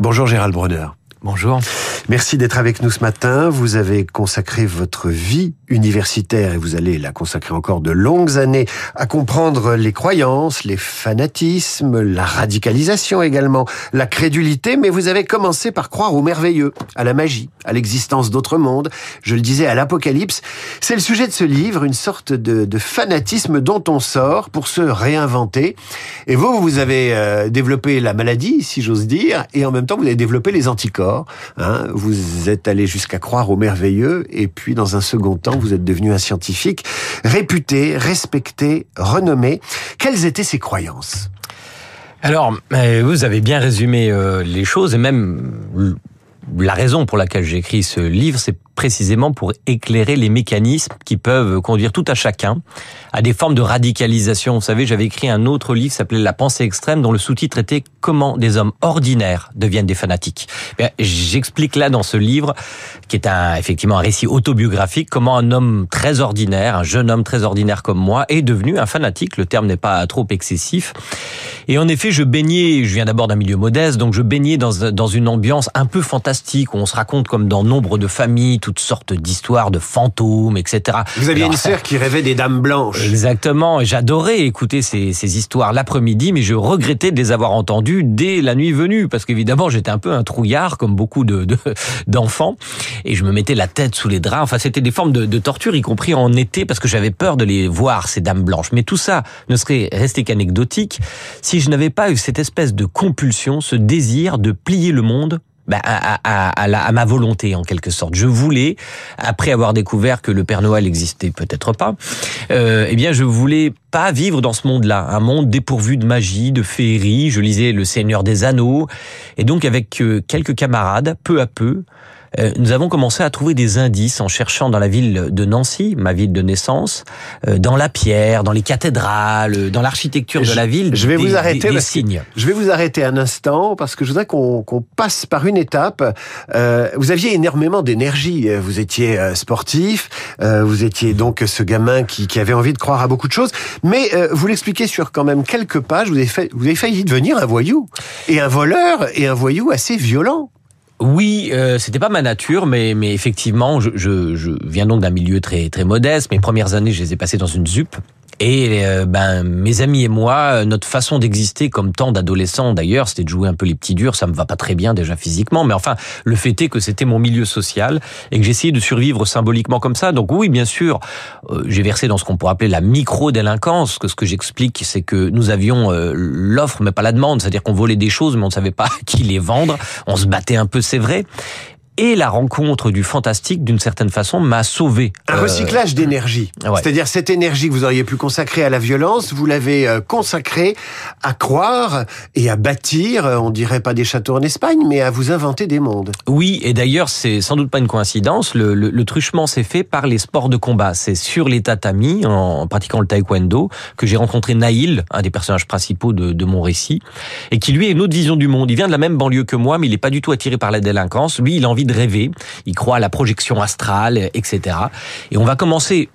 Bonjour Gérald Brunner. Bonjour. Merci d'être avec nous ce matin. Vous avez consacré votre vie universitaire et vous allez la consacrer encore de longues années à comprendre les croyances, les fanatismes, la radicalisation également, la crédulité, mais vous avez commencé par croire au merveilleux, à la magie, à l'existence d'autres mondes, je le disais, à l'apocalypse. C'est le sujet de ce livre, une sorte de, fanatisme dont on sort pour se réinventer. Et vous, vous avez euh, développé la maladie, si j'ose dire, et en même temps, vous avez développé les anticorps. Hein vous êtes allé jusqu'à croire au merveilleux, et puis dans un second temps, vous êtes devenu un scientifique réputé, respecté, renommé. Quelles étaient ses croyances? Alors, euh, vous avez bien résumé euh, les choses et même la raison pour laquelle j'ai écrit ce livre, c'est précisément pour éclairer les mécanismes qui peuvent conduire tout à chacun à des formes de radicalisation. Vous savez, j'avais écrit un autre livre s'appelait La pensée extrême dont le sous-titre était Comment des hommes ordinaires deviennent des fanatiques. J'explique là dans ce livre, qui est un, effectivement un récit autobiographique, comment un homme très ordinaire, un jeune homme très ordinaire comme moi, est devenu un fanatique. Le terme n'est pas trop excessif. Et en effet, je baignais, je viens d'abord d'un milieu modeste, donc je baignais dans, dans une ambiance un peu fantastique, où on se raconte comme dans nombre de familles, toutes sortes d'histoires de fantômes, etc. Vous aviez une sœur qui rêvait des dames blanches. Exactement. J'adorais écouter ces, ces histoires l'après-midi, mais je regrettais de les avoir entendues dès la nuit venue, parce qu'évidemment, j'étais un peu un trouillard, comme beaucoup de d'enfants, et je me mettais la tête sous les draps. Enfin, c'était des formes de, de torture, y compris en été, parce que j'avais peur de les voir, ces dames blanches. Mais tout ça ne serait resté qu'anecdotique si je n'avais pas eu cette espèce de compulsion, ce désir de plier le monde bah, à, à, à, à, ma volonté en quelque sorte. Je voulais, après avoir découvert que le Père Noël existait peut-être pas, euh, eh bien je voulais pas vivre dans ce monde-là, un monde dépourvu de magie, de féerie. Je lisais Le Seigneur des Anneaux, et donc avec euh, quelques camarades, peu à peu, euh, nous avons commencé à trouver des indices en cherchant dans la ville de Nancy, ma ville de naissance, euh, dans la pierre, dans les cathédrales, dans l'architecture de la ville. Je vais des, vous arrêter. Des, des signes. Je vais vous arrêter un instant parce que je voudrais qu'on qu passe par une étape. Euh, vous aviez énormément d'énergie. Vous étiez euh, sportif. Euh, vous étiez donc ce gamin qui, qui, avait envie de croire à beaucoup de choses. Mais euh, vous l'expliquez sur quand même quelques pages. Vous avez, fait, vous avez failli devenir un voyou et un voleur et un voyou assez violent. Oui, euh, c'était pas ma nature, mais mais effectivement, je, je, je viens donc d'un milieu très très modeste. Mes premières années, je les ai passées dans une ZUP. Et euh, ben mes amis et moi, notre façon d'exister, comme tant d'adolescents d'ailleurs, c'était de jouer un peu les petits durs. Ça me va pas très bien déjà physiquement, mais enfin, le fait est que c'était mon milieu social et que j'essayais de survivre symboliquement comme ça. Donc oui, bien sûr, euh, j'ai versé dans ce qu'on pourrait appeler la micro-délinquance. Que ce que j'explique, c'est que nous avions euh, l'offre, mais pas la demande. C'est-à-dire qu'on volait des choses, mais on ne savait pas qui les vendre. On se battait un peu, c'est vrai et la rencontre du fantastique, d'une certaine façon, m'a sauvé. Un recyclage euh... d'énergie. Ouais. C'est-à-dire cette énergie que vous auriez pu consacrer à la violence, vous l'avez euh, consacrée à croire et à bâtir, euh, on dirait pas des châteaux en Espagne, mais à vous inventer des mondes. Oui, et d'ailleurs, c'est sans doute pas une coïncidence. Le, le, le truchement s'est fait par les sports de combat. C'est sur les tatamis, en pratiquant le taekwondo, que j'ai rencontré Naïl, un des personnages principaux de, de, mon récit, et qui lui a une autre vision du monde. Il vient de la même banlieue que moi, mais il est pas du tout attiré par la délinquance. Lui, il a envie de rêver, il croit à la projection astrale, etc. Et on va commencer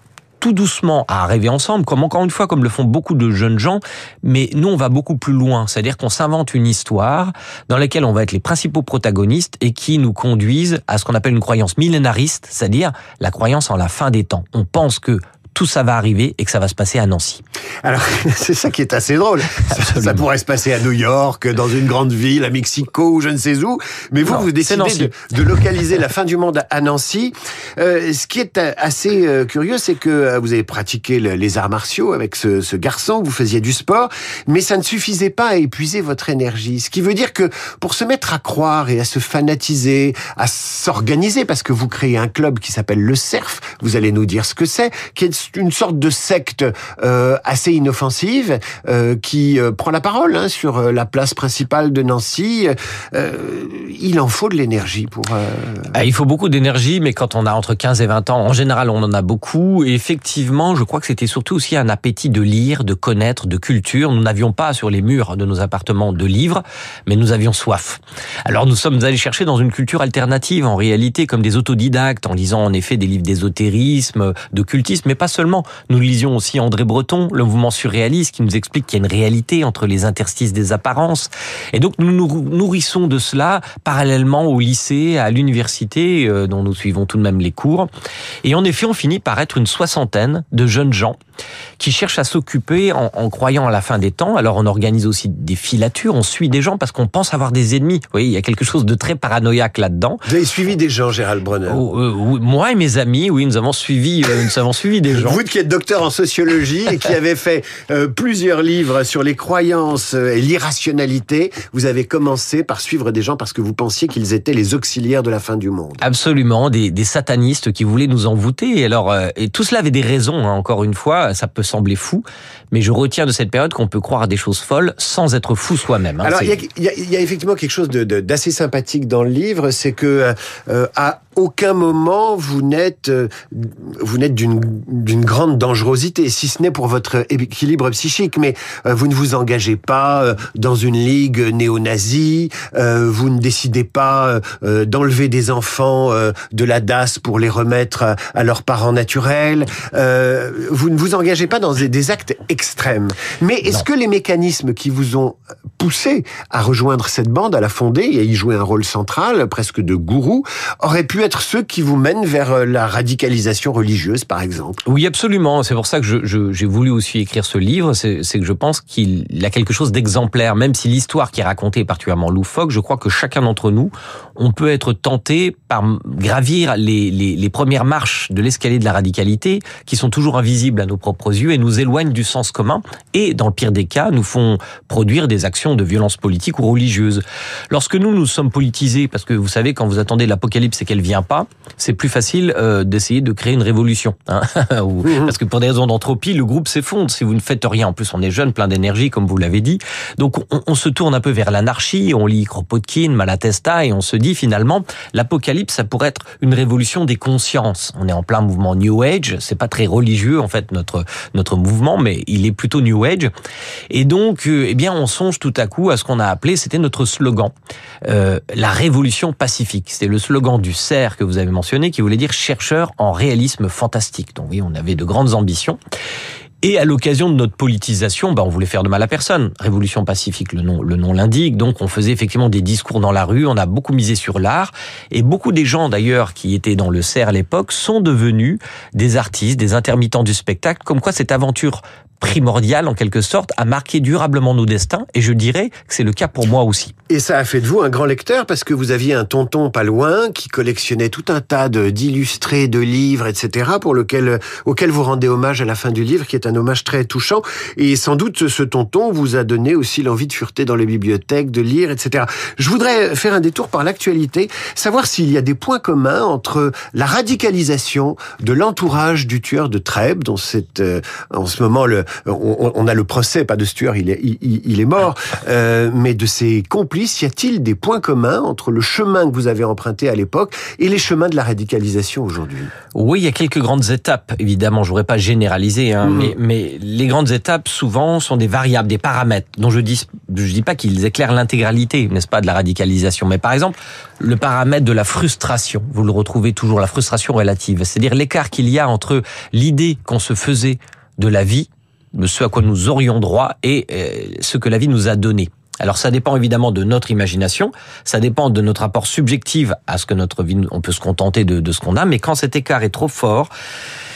tout doucement à rêver ensemble, comme encore une fois, comme le font beaucoup de jeunes gens, mais nous, on va beaucoup plus loin. C'est-à-dire qu'on s'invente une histoire dans laquelle on va être les principaux protagonistes et qui nous conduisent à ce qu'on appelle une croyance millénariste, c'est-à-dire la croyance en la fin des temps. On pense que tout ça va arriver et que ça va se passer à Nancy. Alors, c'est ça qui est assez drôle. Absolument. Ça pourrait se passer à New York, dans une grande ville, à Mexico ou je ne sais où. Mais vous, non, vous décidez de, de, localiser la fin du monde à Nancy. Euh, ce qui est assez euh, curieux, c'est que euh, vous avez pratiqué le, les arts martiaux avec ce, ce, garçon, vous faisiez du sport, mais ça ne suffisait pas à épuiser votre énergie. Ce qui veut dire que pour se mettre à croire et à se fanatiser, à s'organiser, parce que vous créez un club qui s'appelle le CERF, vous allez nous dire ce que c'est, qui est une sorte de secte euh, assez inoffensive euh, qui euh, prend la parole hein, sur la place principale de Nancy. Il en faut de l'énergie pour. Ah, il faut beaucoup d'énergie, mais quand on a entre 15 et 20 ans, en général, on en a beaucoup. Et effectivement, je crois que c'était surtout aussi un appétit de lire, de connaître, de culture. Nous n'avions pas sur les murs de nos appartements de livres, mais nous avions soif. Alors nous sommes allés chercher dans une culture alternative, en réalité, comme des autodidactes, en lisant en effet des livres d'ésotérisme, de cultisme, mais pas seulement. Nous lisions aussi André Breton, le mouvement surréaliste, qui nous explique qu'il y a une réalité entre les interstices des apparences. Et donc nous nous nourrissons de cela parallèlement au lycée, à l'université, euh, dont nous suivons tout de même les cours. Et en effet, on finit par être une soixantaine de jeunes gens qui cherchent à s'occuper en, en, croyant à la fin des temps. Alors on organise aussi des filatures, on suit des gens parce qu'on pense avoir des ennemis. Vous voyez, il y a quelque chose de très paranoïaque là-dedans. Vous avez suivi des gens, Gérald Brenner? Oh, euh, Moi et mes amis, oui, nous avons suivi, euh, nous avons suivi des gens. Vous qui êtes docteur en sociologie et qui avez fait euh, plusieurs livres sur les croyances et l'irrationalité, vous avez commencé par suivre des gens parce que vous pensiez qu'ils étaient les auxiliaires de la fin du monde. Absolument, des, des satanistes qui voulaient nous envoûter. Et alors, euh, et tout cela avait des raisons. Hein, encore une fois, ça peut sembler fou, mais je retiens de cette période qu'on peut croire à des choses folles sans être fou soi-même. Hein, Alors, il y, y, y a, effectivement quelque chose d'assez de, sympathique dans le livre, c'est que euh, à aucun moment vous n'êtes euh, vous n'êtes d'une d'une grande dangerosité, si ce n'est pour votre équilibre psychique, mais euh, vous ne vous engagez pas euh, dans une ligue néo-nazie, euh, vous ne décidez pas euh, d'enlever des enfants de la DAS pour les remettre à leurs parents naturels, vous ne vous engagez pas dans des, des actes extrêmes. Mais est-ce que les mécanismes qui vous ont poussé à rejoindre cette bande, à la fonder et à y jouer un rôle central, presque de gourou, auraient pu être ceux qui vous mènent vers la radicalisation religieuse, par exemple? Oui, absolument. C'est pour ça que j'ai je, je, voulu aussi écrire ce livre. C'est que je pense qu'il a quelque chose d'exemplaire. Même si l'histoire qui est racontée est particulièrement loufoque, je crois que chacun d'entre nous, on peut être tenté par gravir les, les, les premières marches de l'escalier de la radicalité, qui sont toujours invisibles à nos propres yeux et nous éloignent du sens commun. Et dans le pire des cas, nous font produire des actions de violence politique ou religieuse. Lorsque nous, nous sommes politisés, parce que vous savez, quand vous attendez l'apocalypse et qu'elle vient pas, c'est plus facile euh, d'essayer de créer une révolution. Hein Ou, mmh. Parce que pour des raisons d'entropie, le groupe s'effondre si vous ne faites rien. En plus, on est jeune, plein d'énergie, comme vous l'avez dit. Donc, on, on, se tourne un peu vers l'anarchie. On lit Kropotkin, Malatesta, et on se dit finalement, l'apocalypse, ça pourrait être une révolution des consciences. On est en plein mouvement New Age. C'est pas très religieux en fait notre notre mouvement, mais il est plutôt New Age. Et donc, euh, eh bien, on songe tout à coup à ce qu'on a appelé, c'était notre slogan, euh, la révolution pacifique. C'était le slogan du CERF que vous avez mentionné, qui voulait dire chercheur en réalisme fantastique. Donc oui, on avait de grandes ambitions. Et à l'occasion de notre politisation, bah, on voulait faire de mal à personne. Révolution pacifique, le nom, le nom l'indique. Donc, on faisait effectivement des discours dans la rue. On a beaucoup misé sur l'art. Et beaucoup des gens, d'ailleurs, qui étaient dans le CERF à l'époque, sont devenus des artistes, des intermittents du spectacle. Comme quoi, cette aventure primordial en quelque sorte, a marqué durablement nos destins et je dirais que c'est le cas pour moi aussi. Et ça a fait de vous un grand lecteur parce que vous aviez un tonton pas loin qui collectionnait tout un tas d'illustrés, de, livres, etc. pour lequel, auquel vous rendez hommage à la fin du livre qui est un hommage très touchant et sans doute ce tonton vous a donné aussi l'envie de fureter dans les bibliothèques, de lire, etc. Je voudrais faire un détour par l'actualité, savoir s'il y a des points communs entre la radicalisation de l'entourage du tueur de Trèbes, dont c'est euh, en ce moment le, on, on, a le procès, pas de tueur, il est, il, il est mort, euh, mais de ses complices, y a-t-il des points communs entre le chemin que vous avez emprunté à l'époque et les chemins de la radicalisation aujourd'hui? Oui, il y a quelques grandes étapes, évidemment, je voudrais pas généraliser, hein, mmh. mais, mais les grandes étapes, souvent, sont des variables, des paramètres, dont je dis, je dis pas qu'ils éclairent l'intégralité, n'est-ce pas, de la radicalisation, mais par exemple, le paramètre de la frustration, vous le retrouvez toujours, la frustration relative, c'est-à-dire l'écart qu'il y a entre l'idée qu'on se faisait de la vie de ce à quoi nous aurions droit et euh, ce que la vie nous a donné. Alors ça dépend évidemment de notre imagination, ça dépend de notre rapport subjectif à ce que notre vie, on peut se contenter de, de ce qu'on a, mais quand cet écart est trop fort,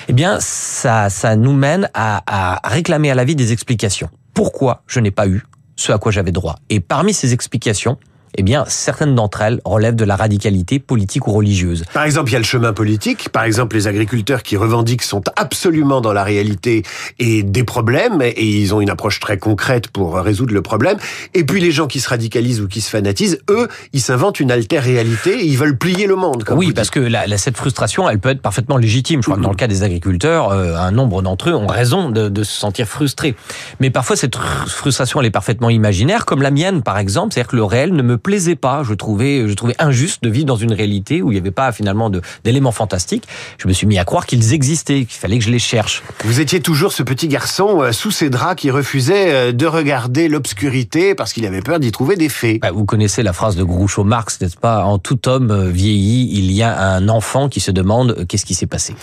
eh bien ça, ça nous mène à, à réclamer à la vie des explications. Pourquoi je n'ai pas eu ce à quoi j'avais droit? Et parmi ces explications, eh bien, certaines d'entre elles relèvent de la radicalité politique ou religieuse. Par exemple, il y a le chemin politique. Par exemple, les agriculteurs qui revendiquent sont absolument dans la réalité et des problèmes, et ils ont une approche très concrète pour résoudre le problème. Et puis les gens qui se radicalisent ou qui se fanatisent, eux, ils s'inventent une altère réalité et ils veulent plier le monde. Comme oui, parce que la, la, cette frustration, elle peut être parfaitement légitime. Je crois mmh. que dans le cas des agriculteurs, euh, un nombre d'entre eux ont raison de, de, se sentir frustrés. Mais parfois, cette frustration, elle est parfaitement imaginaire, comme la mienne, par exemple. C'est-à-dire que le réel ne me me plaisait pas. Je trouvais, je trouvais injuste de vivre dans une réalité où il n'y avait pas finalement d'éléments fantastiques. Je me suis mis à croire qu'ils existaient, qu'il fallait que je les cherche. Vous étiez toujours ce petit garçon euh, sous ses draps qui refusait euh, de regarder l'obscurité parce qu'il avait peur d'y trouver des faits. Bah, vous connaissez la phrase de Groucho Marx, n'est-ce pas? En tout homme euh, vieilli, il y a un enfant qui se demande qu'est-ce qui s'est passé?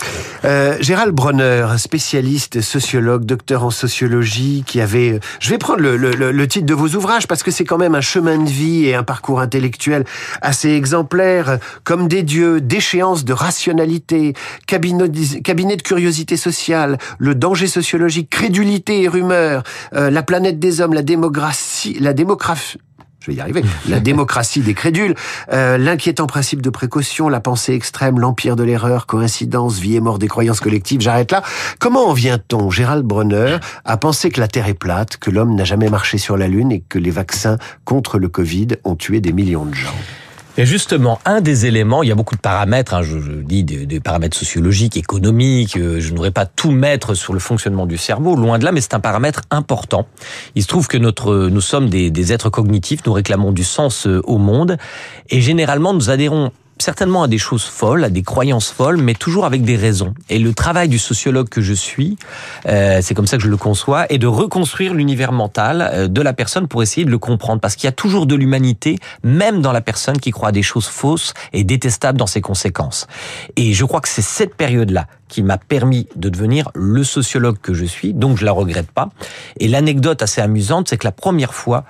Euh, Gérald Bronner, spécialiste, sociologue, docteur en sociologie, qui avait... Je vais prendre le, le, le titre de vos ouvrages parce que c'est quand même un chemin de vie et un parcours intellectuel assez exemplaire, comme des dieux, déchéance de rationalité, cabinet, de curiosité sociale, le danger sociologique, crédulité et rumeur, euh, la planète des hommes, la démocratie, la je vais y arriver, la démocratie des crédules, euh, l'inquiétant principe de précaution, la pensée extrême, l'empire de l'erreur, coïncidence, vie et mort des croyances collectives, j'arrête là. Comment en vient-on, Gérald Bronner, à penser que la Terre est plate, que l'homme n'a jamais marché sur la Lune et que les vaccins contre le Covid ont tué des millions de gens? Et justement, un des éléments, il y a beaucoup de paramètres, hein, je, dis des, paramètres sociologiques, économiques, euh, je ne voudrais pas tout mettre sur le fonctionnement du cerveau, loin de là, mais c'est un paramètre important. Il se trouve que notre, nous sommes des, des êtres cognitifs, nous réclamons du sens euh, au monde, et généralement nous adhérons certainement à des choses folles, à des croyances folles, mais toujours avec des raisons. Et le travail du sociologue que je suis, euh, c'est comme ça que je le conçois, est de reconstruire l'univers mental euh, de la personne pour essayer de le comprendre. Parce qu'il y a toujours de l'humanité, même dans la personne qui croit à des choses fausses et détestables dans ses conséquences. Et je crois que c'est cette période-là qui m'a permis de devenir le sociologue que je suis, donc je la regrette pas. Et l'anecdote assez amusante, c'est que la première fois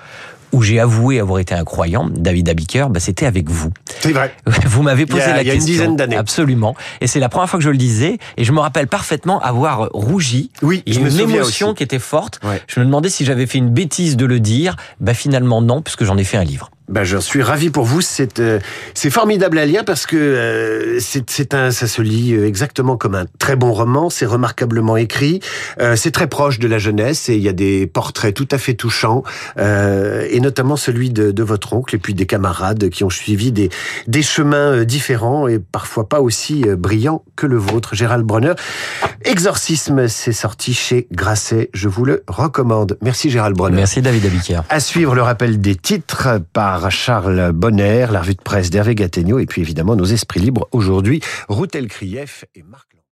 où j'ai avoué avoir été un croyant, David Abiker, bah, c'était avec vous. C'est vrai. Vous m'avez posé a, la il y a question. une dizaine d'années. Absolument. Et c'est la première fois que je le disais. Et je me rappelle parfaitement avoir rougi. Oui, je me une émotion aussi. qui était forte. Ouais. Je me demandais si j'avais fait une bêtise de le dire. Bah finalement non, puisque j'en ai fait un livre. Ben, je suis ravi pour vous. C'est euh, c'est formidable à lire parce que euh, c'est un ça se lit euh, exactement comme un très bon roman. C'est remarquablement écrit. Euh, c'est très proche de la jeunesse et il y a des portraits tout à fait touchants euh, et notamment celui de, de votre oncle et puis des camarades qui ont suivi des des chemins euh, différents et parfois pas aussi brillants que le vôtre. Gérald Bronner. Exorcisme, c'est sorti chez Grasset. Je vous le recommande. Merci Gérald Bronner. Merci David Abiker. À suivre le rappel des titres par Charles Bonner, la revue de presse d'Hervé Gattegno et puis évidemment nos esprits libres aujourd'hui, Routel Krief et Marc